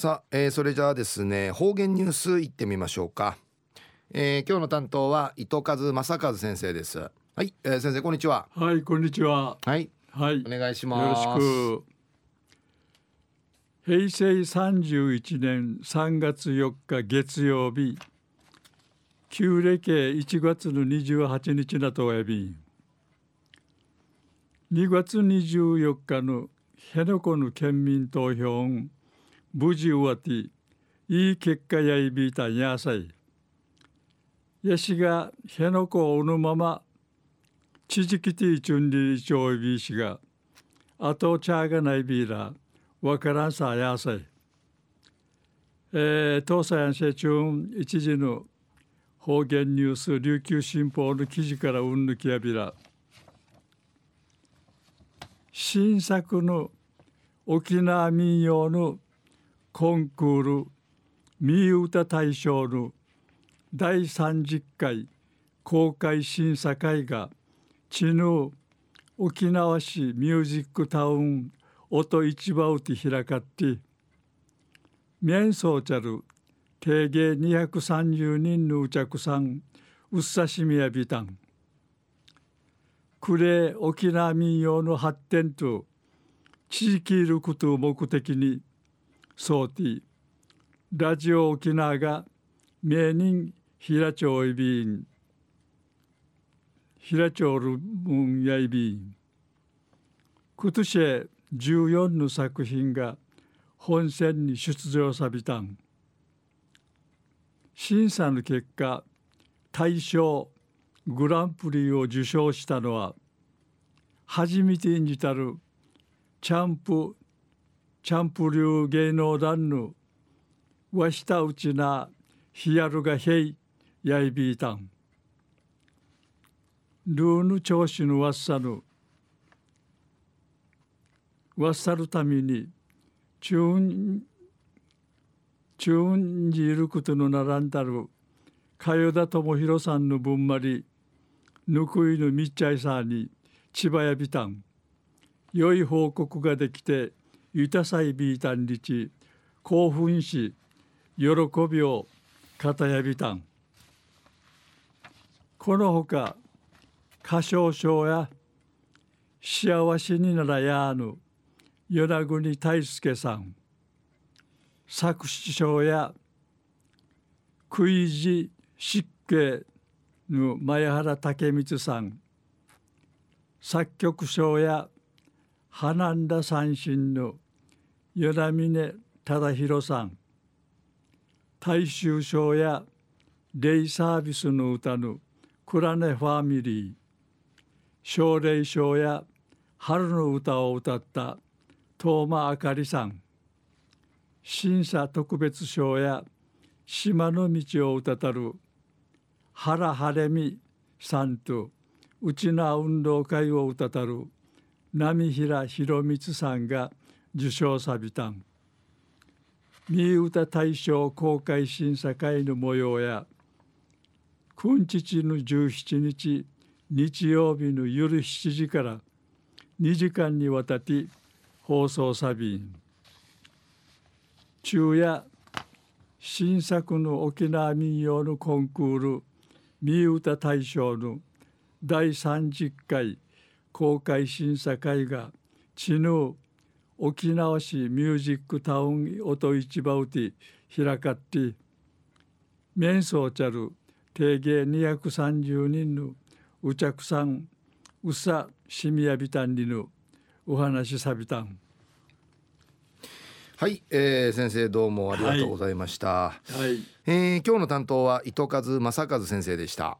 さあ、えー、それじゃあですね方言ニュースいってみましょうか、えー、今日の担当は伊藤和正和先生です。はい、えー、先生こんにちは。はいこんにちは。はい。はい。お願いします。よろしく。平成31年3月4日月曜日旧暦1月の28日なとおやび2月24日の辺野古の県民投票無事終わっていい結果やいびいたんやさい。やしが辺野古をおぬまま地域ティチュンリチョウビーしがあとチャーがないビーラわからんさやさい。えー、東西安社中一時の方言ニュース琉球新報の記事からうんぬきやびら新作の沖縄民謡のコンクール民歌大賞の第30回公開審査会が知ぬ沖縄市ミュージックタウン音市場うて開かって面相ちゃる定芸230人のうちゃくさんうっさしみやびたん。暮れ沖縄民謡の発展と地域いることを目的にソーティラジオ沖縄が名人平町いびん平町るむんやいびん今年14の作品が本選に出場さびたん。審査の結果大賞グランプリを受賞したのは初めて演じたるチャンプチャンプ流芸能団のわしたうちなヒヤルがへいやいびいたん。ルーヌ調子のわっさぬわっさるためにチューンチューンにいることのならんたるかよだともひろさんの分まりぬくいのみっちゃいさに千葉やびたん。良い報告ができてゆたさいびいたんりち興奮し喜びを語やびたん。このほか歌唱賞や幸せにならやぬ与那国大輔さん。作詞賞やクイジ湿気の前原武光さん。作曲賞や花んだ三振の与那峰忠宏さん。大衆賞やデイサービスの歌のクラネファミリー。奨励賞や春の歌を歌った東間あかりさん。審査特別賞や島の道を歌たる。原晴美さんと内縄運動会を歌たる。波平博光さんが受賞さびたん。三歌大賞公開審査会の模様や君父の17日日曜日の夜7時から2時間にわたって放送さびん。昼夜新作の沖縄民謡のコンクール三歌大賞の第30回公開審査会が知ぬ沖縄市ミュージックタウン音市場うて開かって面相ちゃる定芸230人のうちゃくさんうさしみやびたんりのお話さびたん。はい、えー、先生どうもありがとうございました、はい、はい、えー、今日の担当は糸数正和先生でした